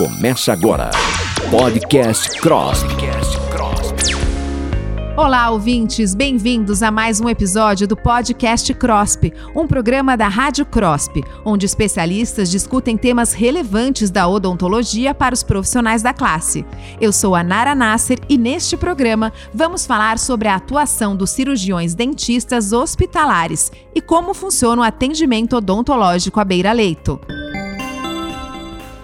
Começa agora. Podcast Cross. Olá, ouvintes, bem-vindos a mais um episódio do Podcast CROSP, um programa da Rádio CROSP, onde especialistas discutem temas relevantes da odontologia para os profissionais da classe. Eu sou a Nara Nasser e neste programa vamos falar sobre a atuação dos cirurgiões dentistas hospitalares e como funciona o atendimento odontológico à beira-leito.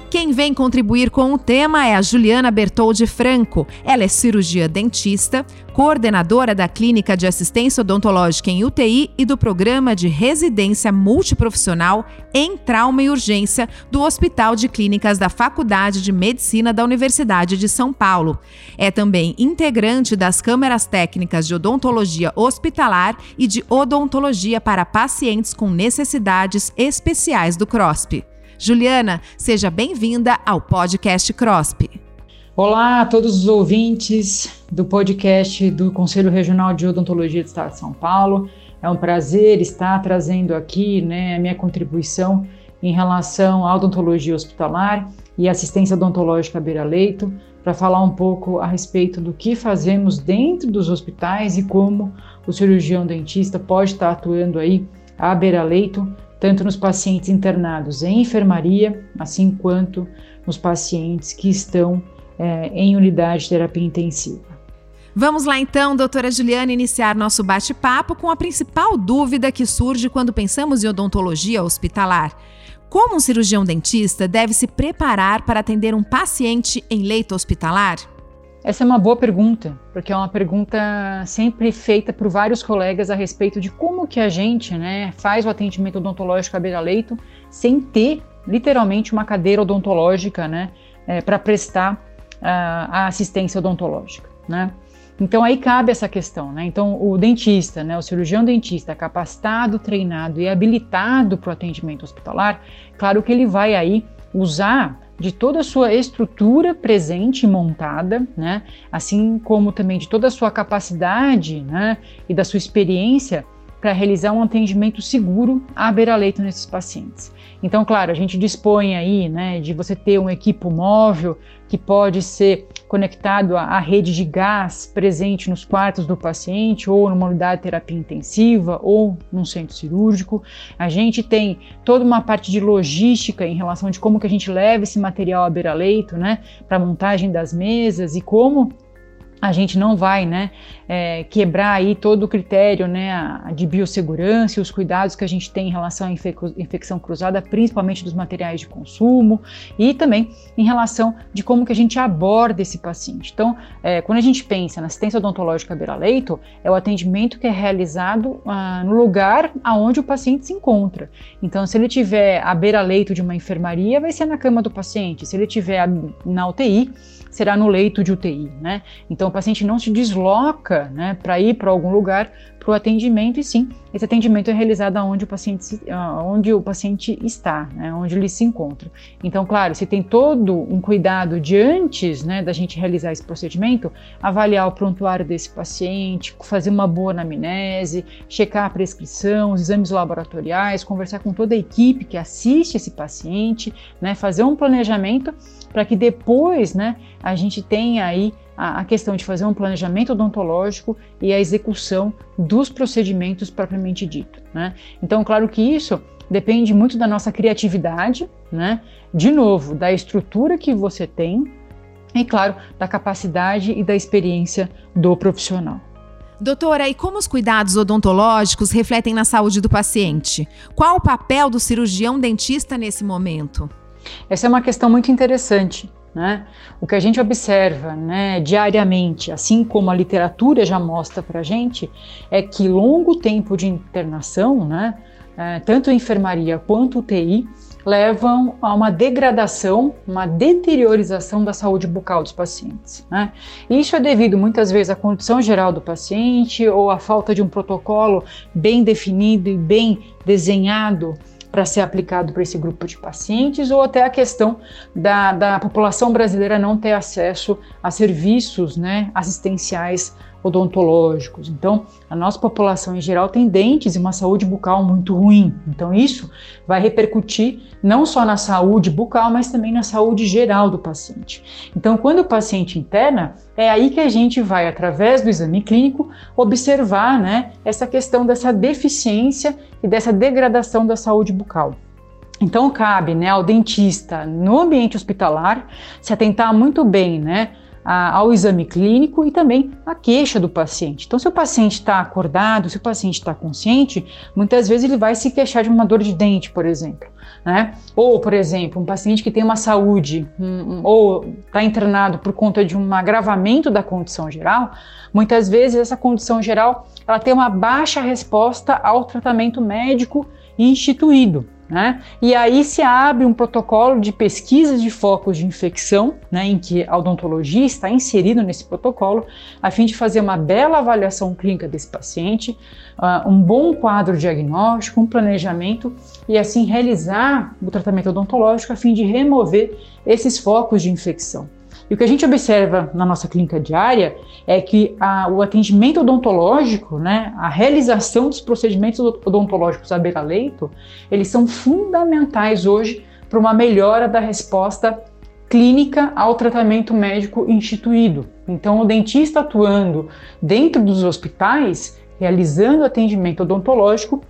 Quem vem contribuir com o tema é a Juliana Bertoldi Franco. Ela é cirurgia dentista, coordenadora da Clínica de Assistência Odontológica em UTI e do Programa de Residência Multiprofissional em Trauma e Urgência do Hospital de Clínicas da Faculdade de Medicina da Universidade de São Paulo. É também integrante das câmeras técnicas de odontologia hospitalar e de odontologia para pacientes com necessidades especiais do CROSP. Juliana, seja bem-vinda ao podcast CROSP. Olá a todos os ouvintes do podcast do Conselho Regional de Odontologia do Estado de São Paulo. É um prazer estar trazendo aqui né, a minha contribuição em relação à odontologia hospitalar e assistência odontológica beira-leito, para falar um pouco a respeito do que fazemos dentro dos hospitais e como o cirurgião dentista pode estar atuando aí à beira-leito tanto nos pacientes internados em enfermaria, assim quanto nos pacientes que estão é, em unidade de terapia intensiva. Vamos lá então, doutora Juliana, iniciar nosso bate-papo com a principal dúvida que surge quando pensamos em odontologia hospitalar. Como um cirurgião dentista deve se preparar para atender um paciente em leito hospitalar? Essa é uma boa pergunta, porque é uma pergunta sempre feita por vários colegas a respeito de como que a gente né, faz o atendimento odontológico à beira-leito sem ter literalmente uma cadeira odontológica né, é, para prestar uh, a assistência odontológica. Né? Então aí cabe essa questão, né? Então o dentista, né, o cirurgião dentista capacitado, treinado e habilitado para o atendimento hospitalar, claro que ele vai aí usar de toda a sua estrutura presente e montada, né? assim como também de toda a sua capacidade né? e da sua experiência para realizar um atendimento seguro à beira-leito nesses pacientes. Então, claro, a gente dispõe aí né, de você ter um equipo móvel que pode ser conectado à, rede de gás presente nos quartos do paciente, ou numa unidade de terapia intensiva, ou num centro cirúrgico. A gente tem toda uma parte de logística em relação de como que a gente leva esse material à beira-leito, né, para montagem das mesas e como a gente não vai né, é, quebrar aí todo o critério né, de biossegurança e os cuidados que a gente tem em relação à infecção cruzada, principalmente dos materiais de consumo e também em relação de como que a gente aborda esse paciente. Então, é, quando a gente pensa na assistência odontológica beira-leito, é o atendimento que é realizado ah, no lugar aonde o paciente se encontra. Então, se ele tiver à beira-leito de uma enfermaria, vai ser na cama do paciente. Se ele tiver na UTI, será no leito de UTI, né? Então o paciente não se desloca, né, para ir para algum lugar para o atendimento e sim, esse atendimento é realizado onde o paciente, onde o paciente está, né, onde ele se encontra. Então, claro, se tem todo um cuidado de antes, né, da gente realizar esse procedimento, avaliar o prontuário desse paciente, fazer uma boa anamnese, checar a prescrição, os exames laboratoriais, conversar com toda a equipe que assiste esse paciente, né, fazer um planejamento para que depois, né, a gente tenha aí a, questão de fazer um planejamento odontológico e a execução dos procedimentos propriamente dito. Né? Então, claro que isso depende muito da nossa criatividade, né? de novo, da estrutura que você tem e, claro, da capacidade e da experiência do profissional. Doutora, e como os cuidados odontológicos refletem na saúde do paciente? Qual o papel do cirurgião dentista nesse momento? Essa é uma questão muito interessante. Né? O que a gente observa né, diariamente, assim como a literatura já mostra para a gente, é que longo tempo de internação, né, é, tanto enfermaria quanto UTI, levam a uma degradação, uma deteriorização da saúde bucal dos pacientes. Né? Isso é devido muitas vezes à condição geral do paciente ou à falta de um protocolo bem definido e bem desenhado para ser aplicado para esse grupo de pacientes, ou até a questão da, da população brasileira não ter acesso a serviços né, assistenciais odontológicos. Então, a nossa população em geral tem dentes e uma saúde bucal muito ruim. Então, isso vai repercutir não só na saúde bucal, mas também na saúde geral do paciente. Então, quando o paciente interna, é aí que a gente vai, através do exame clínico, observar né, essa questão dessa deficiência e dessa degradação da saúde bucal. Então cabe né, ao dentista no ambiente hospitalar se atentar muito bem né, ao exame clínico e também à queixa do paciente. Então, se o paciente está acordado, se o paciente está consciente, muitas vezes ele vai se queixar de uma dor de dente, por exemplo. Né? Ou, por exemplo, um paciente que tem uma saúde ou está internado por conta de um agravamento da condição geral, muitas vezes essa condição geral ela tem uma baixa resposta ao tratamento médico instituído. Né? E aí se abre um protocolo de pesquisa de focos de infecção, né, em que a odontologia está inserido nesse protocolo, a fim de fazer uma bela avaliação clínica desse paciente, uh, um bom quadro diagnóstico, um planejamento e assim realizar o tratamento odontológico a fim de remover esses focos de infecção. E o que a gente observa na nossa clínica diária é que a, o atendimento odontológico, né, a realização dos procedimentos odontológicos à beira-leito, eles são fundamentais hoje para uma melhora da resposta clínica ao tratamento médico instituído. Então, o dentista atuando dentro dos hospitais, realizando atendimento odontológico,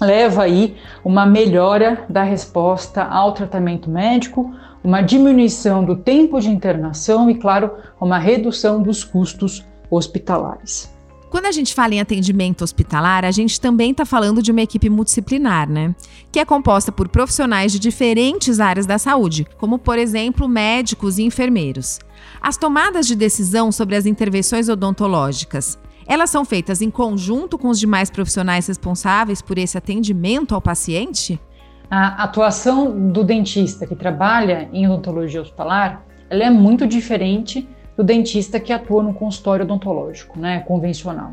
leva aí uma melhora da resposta ao tratamento médico, uma diminuição do tempo de internação e, claro, uma redução dos custos hospitalares. Quando a gente fala em atendimento hospitalar, a gente também está falando de uma equipe multidisciplinar, né? Que é composta por profissionais de diferentes áreas da saúde, como, por exemplo, médicos e enfermeiros. As tomadas de decisão sobre as intervenções odontológicas, elas são feitas em conjunto com os demais profissionais responsáveis por esse atendimento ao paciente? A atuação do dentista que trabalha em odontologia hospitalar, ela é muito diferente do dentista que atua no consultório odontológico, né, convencional.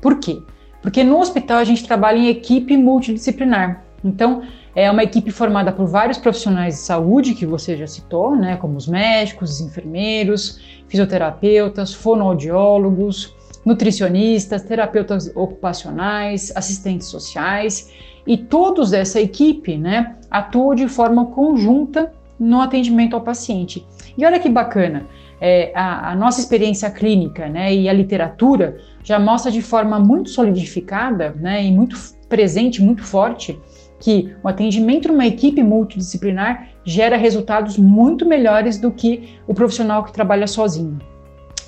Por quê? Porque no hospital a gente trabalha em equipe multidisciplinar. Então, é uma equipe formada por vários profissionais de saúde que você já citou, né, como os médicos, os enfermeiros, fisioterapeutas, fonoaudiólogos, nutricionistas, terapeutas ocupacionais, assistentes sociais e todos essa equipe né, atuam de forma conjunta no atendimento ao paciente. E olha que bacana, é, a, a, nossa experiência clínica né, e a literatura já mostra de forma muito solidificada né, e muito presente, muito forte, que o atendimento numa equipe multidisciplinar gera resultados muito melhores do que o profissional que trabalha sozinho.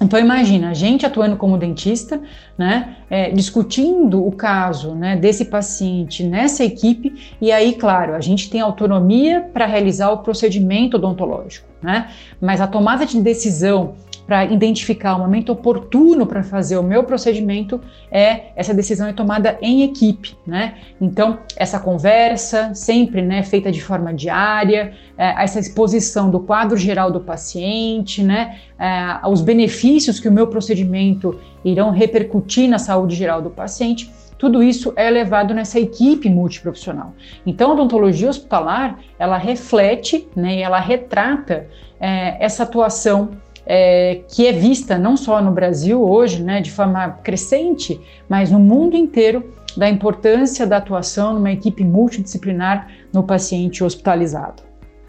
Então imagina, a gente atuando como dentista, né, é, discutindo o caso né, desse paciente nessa equipe, e aí, claro, a gente tem autonomia para realizar o procedimento odontológico, né? Mas a tomada de decisão para identificar o momento oportuno para fazer o meu procedimento, é essa decisão é tomada em equipe, né? Então, essa conversa, sempre né, feita de forma diária, é, essa exposição do quadro geral do paciente, né? É, os benefícios que o meu procedimento irão repercutir na saúde geral do paciente. Tudo isso é levado nessa equipe multiprofissional. Então, a odontologia hospitalar, ela reflete né, e ela retrata é, essa atuação é, que é vista não só no Brasil hoje, né, de forma crescente, mas no mundo inteiro, da importância da atuação numa equipe multidisciplinar no paciente hospitalizado.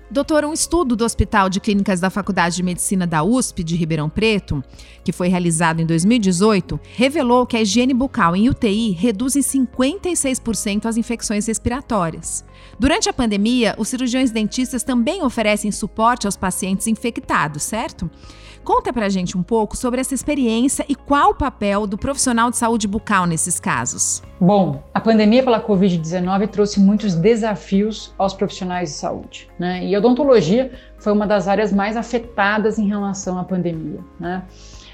Doutor, um estudo do Hospital de Clínicas da Faculdade de Medicina da USP de Ribeirão Preto, que foi realizado em 2018, revelou que a higiene bucal em UTI reduz em 56% as infecções respiratórias. Durante a pandemia, os cirurgiões dentistas também oferecem suporte aos pacientes infectados, certo? Conta pra gente um pouco sobre essa experiência e qual o papel do profissional de saúde bucal nesses casos. Bom, a pandemia pela Covid-19 trouxe muitos desafios aos profissionais de saúde, né? E a odontologia foi uma das áreas mais afetadas em relação à pandemia, né?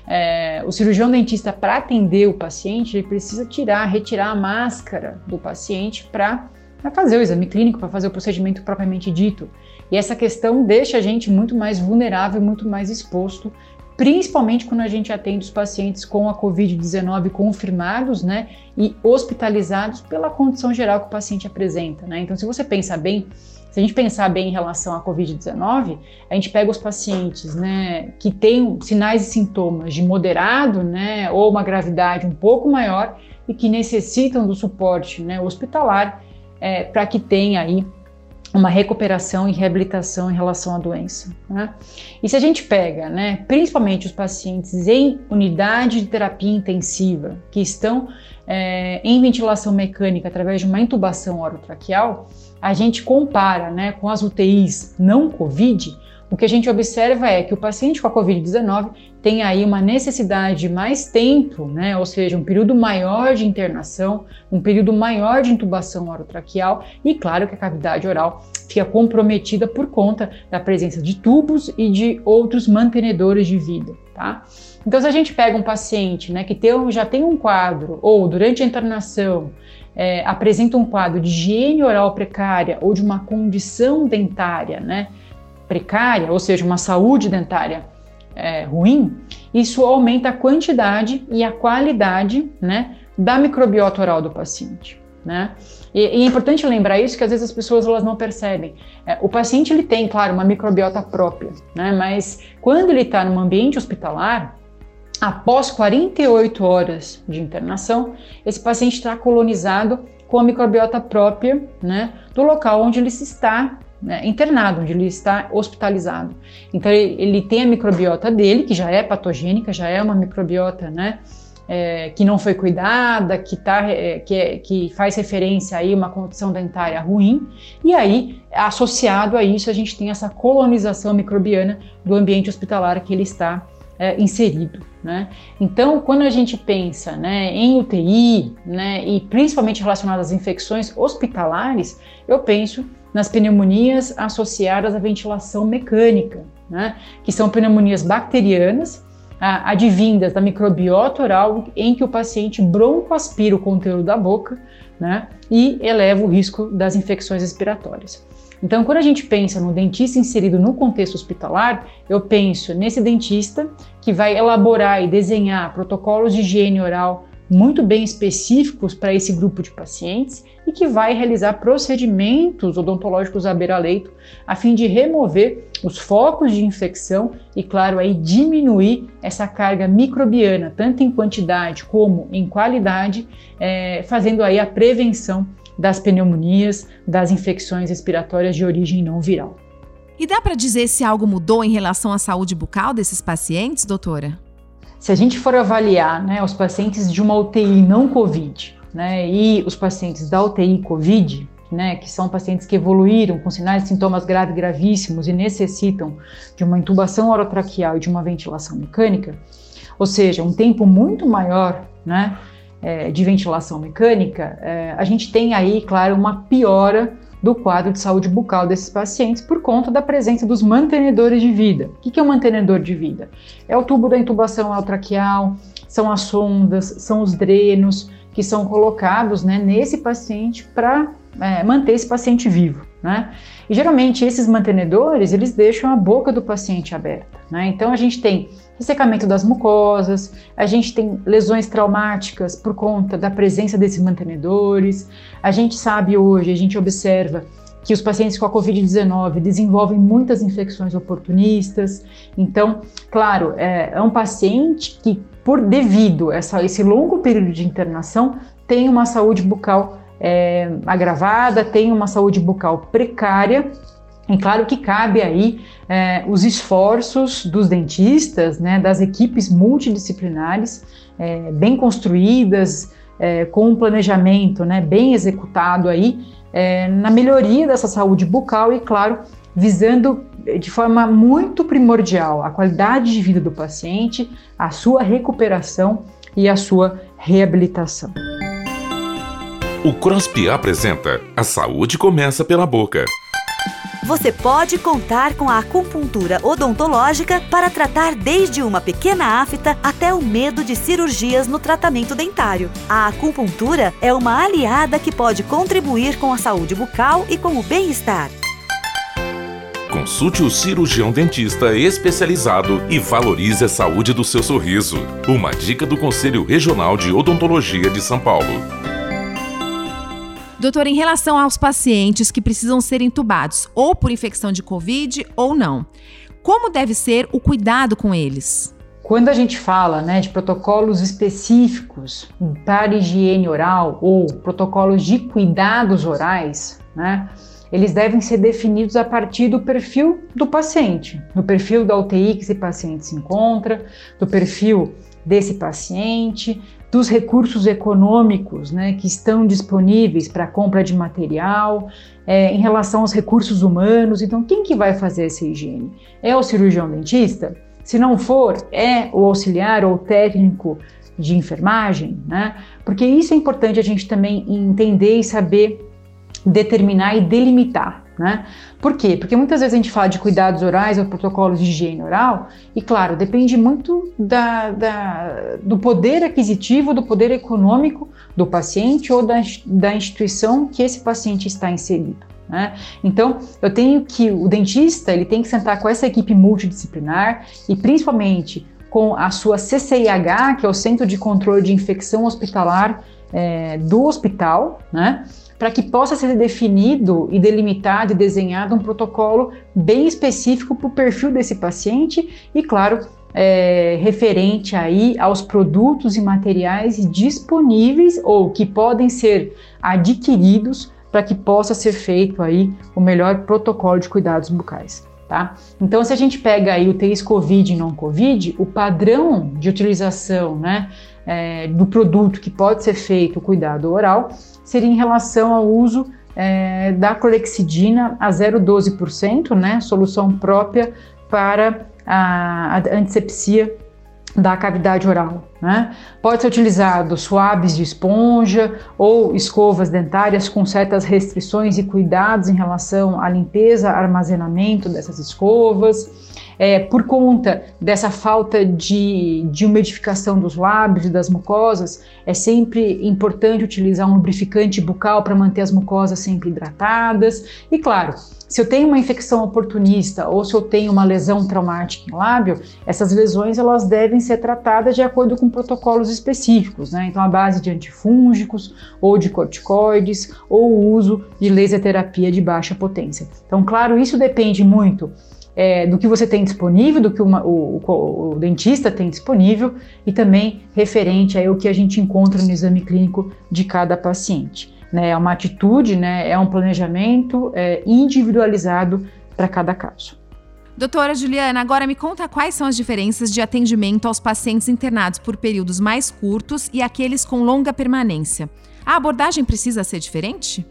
É, o cirurgião dentista, para atender o paciente, ele precisa tirar, retirar a máscara do paciente para fazer o exame clínico, para fazer o procedimento propriamente dito. E essa questão deixa a gente muito mais vulnerável, muito mais exposto, principalmente quando a gente atende os pacientes com a Covid-19 confirmados, né, e hospitalizados pela condição geral que o paciente apresenta, né? Então, se você pensa bem, se a gente pensar bem em relação à Covid-19, a gente pega os pacientes né, que têm sinais e sintomas de moderado né, ou uma gravidade um pouco maior e que necessitam do suporte né, hospitalar é, para que tenha aí uma recuperação e reabilitação em relação à doença. Né? E se a gente pega, né, principalmente os pacientes em unidade de terapia intensiva, que estão é, em ventilação mecânica através de uma intubação orotraqueal, a gente compara né, com as UTIs não COVID, o que a gente observa é que o paciente com a Covid-19 tem aí uma necessidade de mais tempo, né, ou seja, um período maior de internação, um período maior de intubação orotraqueal e, claro, que a cavidade oral fica comprometida por conta da presença de tubos e de outros mantenedores de vida, tá? Então, se a gente pega um paciente né, que tem, já tem um quadro, ou durante a internação, é, apresenta um quadro de higiene oral precária ou de uma condição dentária né, precária, ou seja, uma saúde dentária é, ruim, isso aumenta a quantidade e a qualidade né, da microbiota oral do paciente. Né? E, e, é importante lembrar isso que às vezes as pessoas elas não percebem. É, o paciente ele tem, claro, uma microbiota própria, né? mas quando ele está num ambiente hospitalar, após 48 horas de internação, esse paciente está colonizado com a microbiota própria né, do local onde ele se está né, internado, onde ele está hospitalizado. Então ele, ele, tem a microbiota dele, que já é patogênica, já é uma microbiota né, é, que não foi cuidada, que, tá, é, que, é, que faz referência aí a uma condição dentária ruim, e aí, associado a isso, a gente tem essa colonização microbiana do ambiente hospitalar que ele está é, inserido. Né? Então, quando a gente pensa né, em UTI, né, e principalmente relacionadas às infecções hospitalares, eu penso nas pneumonias associadas à ventilação mecânica, né, que são pneumonias bacterianas, advindas da microbiota oral, em que o paciente broncoaspira o conteúdo da boca né, e eleva o risco das infecções respiratórias. Então, quando a gente pensa no dentista inserido no contexto hospitalar, eu penso nesse dentista que vai elaborar e desenhar protocolos de higiene oral muito bem específicos para esse grupo de pacientes e que vai realizar procedimentos odontológicos à beira-leito a fim de remover os focos de infecção e, claro, aí diminuir essa carga microbiana, tanto em quantidade como em qualidade, é, fazendo aí a prevenção das pneumonias, das infecções respiratórias de origem não viral. E dá para dizer se algo mudou em relação à saúde bucal desses pacientes, doutora? Se a gente for avaliar né, os pacientes de uma UTI não COVID né, e os pacientes da UTI COVID, né, que são pacientes que evoluíram com sinais e sintomas graves gravíssimos e necessitam de uma intubação orotraqueal e de uma ventilação mecânica, ou seja, um tempo muito maior né, é, de ventilação mecânica, é, a gente tem aí, claro, uma piora do quadro de saúde bucal desses pacientes por conta da presença dos mantenedores de vida. O que é um mantenedor de vida? É o tubo da intubação altraqueal, são as sondas, são os drenos que são colocados né, nesse paciente para é, manter esse paciente vivo. Né? E geralmente esses mantenedores eles deixam a boca do paciente aberta. Né? Então a gente tem ressecamento das mucosas, a gente tem lesões traumáticas por conta da presença desses mantenedores. A gente sabe hoje, a gente observa que os pacientes com a Covid-19 desenvolvem muitas infecções oportunistas. Então, claro, é, é um paciente que, por devido a essa, esse longo período de internação, tem uma saúde bucal é, agravada, tem uma saúde bucal precária e claro que cabe aí é, os esforços dos dentistas, né, das equipes multidisciplinares, é, bem construídas, é, com um planejamento né, bem executado aí, é, na melhoria dessa saúde bucal e, claro, visando de forma muito primordial a qualidade de vida do paciente, a sua recuperação e a sua reabilitação. O CROSP apresenta A Saúde Começa pela Boca você pode contar com a acupuntura odontológica para tratar desde uma pequena afta até o medo de cirurgias no tratamento dentário. A acupuntura é uma aliada que pode contribuir com a saúde bucal e com o bem-estar. Consulte o cirurgião dentista especializado e valorize a saúde do seu sorriso. Uma dica do Conselho Regional de Odontologia de São Paulo. Doutor, em relação aos pacientes que precisam ser entubados, ou por infecção de Covid ou não, como deve ser o cuidado com eles? Quando a gente fala né, de protocolos específicos para higiene oral ou protocolos de cuidados orais, né, eles devem ser definidos a partir do perfil do paciente, do perfil da UTI que esse paciente se encontra, do perfil desse paciente, dos recursos econômicos né, que estão disponíveis para compra de material, é, em relação aos recursos humanos. Então, quem que vai fazer essa higiene? É o cirurgião dentista? Se não for, é o auxiliar ou técnico de enfermagem, né? Porque isso é importante a gente também entender e saber determinar e delimitar. Né? Por quê? Porque muitas vezes a gente fala de cuidados orais ou protocolos de higiene oral, e claro, depende muito da, da, do poder aquisitivo, do poder econômico do paciente ou da, da instituição que esse paciente está inserido. Né? Então, eu tenho que o dentista ele tem que sentar com essa equipe multidisciplinar e principalmente com a sua CCIH, que é o Centro de Controle de Infecção Hospitalar é, do hospital, né? Para que possa ser definido e delimitado e desenhado um protocolo bem específico para o perfil desse paciente e, claro, é, referente aí aos produtos e materiais disponíveis ou que podem ser adquiridos para que possa ser feito aí o melhor protocolo de cuidados bucais. Tá? Então, se a gente pega aí o TIS COVID e não COVID, o padrão de utilização né, é, do produto que pode ser feito o cuidado oral seria em relação ao uso é, da clorexidina a 0,12%, né, solução própria para a, a antisepsia da cavidade oral. Né? Pode ser utilizado suaves de esponja ou escovas dentárias com certas restrições e cuidados em relação à limpeza, armazenamento dessas escovas é, por conta dessa falta de, de umidificação dos lábios e das mucosas, é sempre importante utilizar um lubrificante bucal para manter as mucosas sempre hidratadas. E claro, se eu tenho uma infecção oportunista ou se eu tenho uma lesão traumática em lábio, essas lesões elas devem ser tratadas de acordo com protocolos específicos, né? Então, a base de antifúngicos ou de corticoides ou o uso de laser terapia de baixa potência. Então, claro, isso depende muito é, do que você tem disponível, do que uma, o, o, o, dentista tem disponível e também referente ao que a gente encontra no exame clínico de cada paciente. Né? É uma atitude, né? é um planejamento é, individualizado para cada caso. Doutora Juliana, agora me conta quais são as diferenças de atendimento aos pacientes internados por períodos mais curtos e aqueles com longa permanência. A abordagem precisa ser diferente?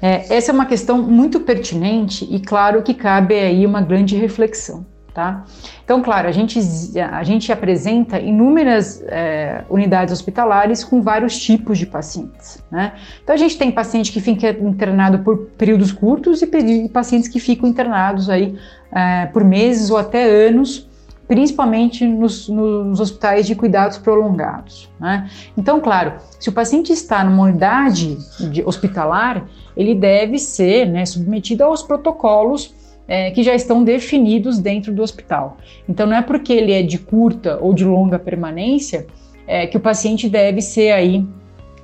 É, essa é uma questão muito pertinente e, claro, que cabe aí uma grande reflexão. Tá? Então, claro, a gente, a gente apresenta inúmeras é, unidades hospitalares com vários tipos de pacientes. Né? Então, a gente tem paciente que fica internado por períodos curtos e, pacientes que ficam internados aí é, por meses ou até anos principalmente nos, nos, hospitais de cuidados prolongados. Né? Então, claro, se o paciente está numa unidade hospitalar, ele deve ser né, submetido aos protocolos é, que já estão definidos dentro do hospital. Então, não é porque ele é de curta ou de longa permanência é, que o paciente deve ser aí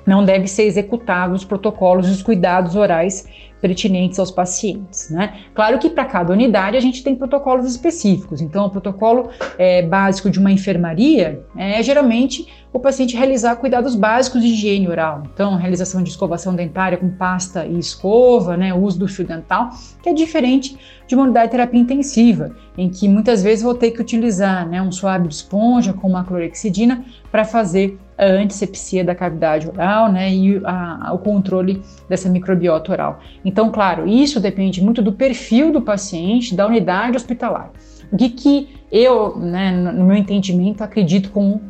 não deve ser executado os protocolos e os cuidados orais pertinentes aos pacientes. Né? Claro que para cada unidade a gente tem protocolos específicos. Então, o protocolo é, básico de uma enfermaria é geralmente o paciente realizar cuidados básicos de higiene oral. Então, realização de escovação dentária com pasta e escova, né, uso do fio dental, que é diferente de uma unidade de terapia intensiva, em que muitas vezes vou ter que utilizar né, um suave de esponja com uma clorexidina para fazer a antisepsia da cavidade oral né, e a, a, o controle dessa microbiota oral. Então, claro, isso depende muito do perfil do paciente, da unidade hospitalar. O que, que eu, né, no meu entendimento, acredito como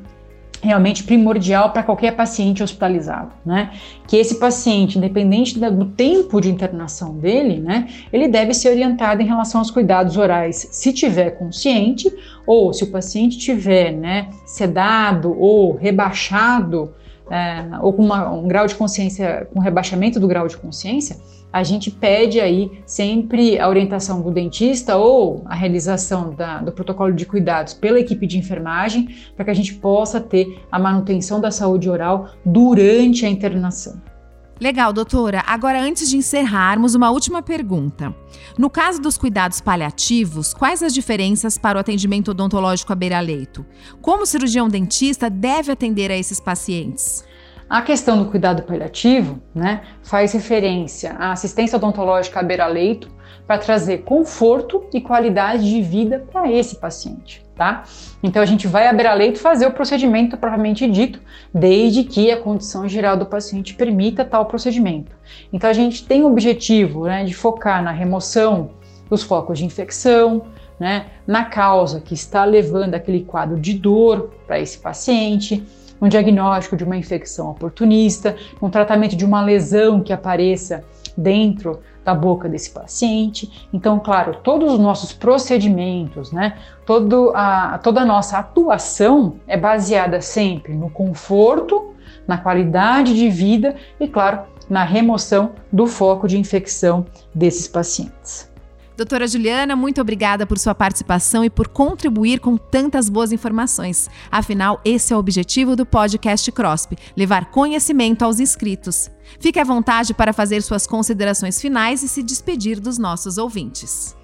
realmente primordial para qualquer paciente hospitalizado, né? Que esse paciente, independente do tempo de internação dele, né, ele deve ser orientado em relação aos cuidados orais, se tiver consciente ou se o paciente tiver, né, sedado ou rebaixado é, ou com uma, um grau de consciência, com rebaixamento do grau de consciência, a gente pede aí sempre a orientação do dentista ou a realização da, do protocolo de cuidados pela equipe de enfermagem para que a gente possa ter a manutenção da saúde oral durante a internação. Legal, doutora. Agora, antes de encerrarmos, uma última pergunta. No caso dos cuidados paliativos, quais as diferenças para o atendimento odontológico à beira-leito? Como o cirurgião dentista deve atender a esses pacientes? A questão do cuidado paliativo né, faz referência à assistência odontológica à beira-leito para trazer conforto e qualidade de vida para esse paciente. Tá? Então a gente vai à beira-leito fazer o procedimento propriamente dito, desde que a condição geral do paciente permita tal procedimento. Então a gente tem o objetivo né, de focar na remoção dos focos de infecção, né, na causa que está levando aquele quadro de dor para esse paciente, um diagnóstico de uma infecção oportunista, um tratamento de uma lesão que apareça dentro da boca desse paciente. Então, claro, todos os nossos procedimentos, né, todo a, toda a nossa atuação é baseada sempre no conforto, na qualidade de vida e, claro, na remoção do foco de infecção desses pacientes. Doutora Juliana, muito obrigada por sua participação e por contribuir com tantas boas informações. Afinal, esse é o objetivo do podcast CROSP: levar conhecimento aos inscritos. Fique à vontade para fazer suas considerações finais e se despedir dos nossos ouvintes.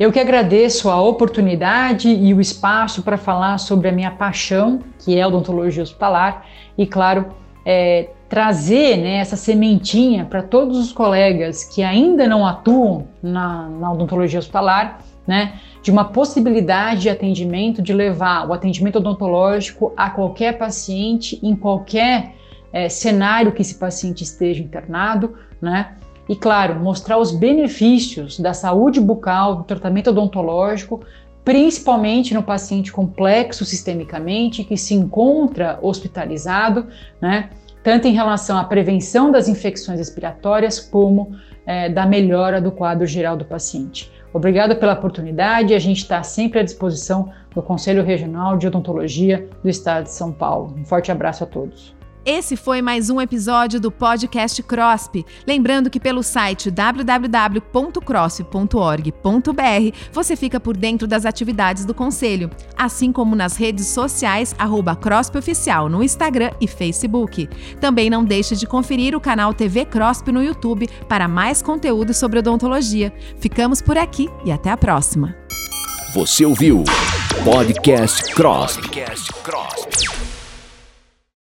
Eu que agradeço a oportunidade e o espaço para falar sobre a minha paixão, que é a odontologia hospitalar, e, claro, é, trazer né, essa sementinha para todos os colegas que ainda não atuam na, na odontologia hospitalar, né, de uma possibilidade de atendimento, de levar o atendimento odontológico a qualquer paciente, em qualquer é, cenário que esse paciente esteja internado, né? E claro, mostrar os benefícios da saúde bucal, do tratamento odontológico, principalmente no paciente complexo sistemicamente, que se encontra hospitalizado, né? Tanto em relação à prevenção das infecções respiratórias, como é, da melhora do quadro geral do paciente. Obrigado pela oportunidade, a gente está sempre à disposição do Conselho Regional de Odontologia do Estado de São Paulo. Um forte abraço a todos. Esse foi mais um episódio do podcast CROSP. Lembrando que pelo site www.crosp.org.br você fica por dentro das atividades do Conselho, assim como nas redes sociais arroba CROSP Oficial no Instagram e Facebook. Também não deixe de conferir o canal TV CROSP no YouTube para mais conteúdo sobre odontologia. Ficamos por aqui e até a próxima. Você ouviu Podcast CROSP. Podcast CROSP.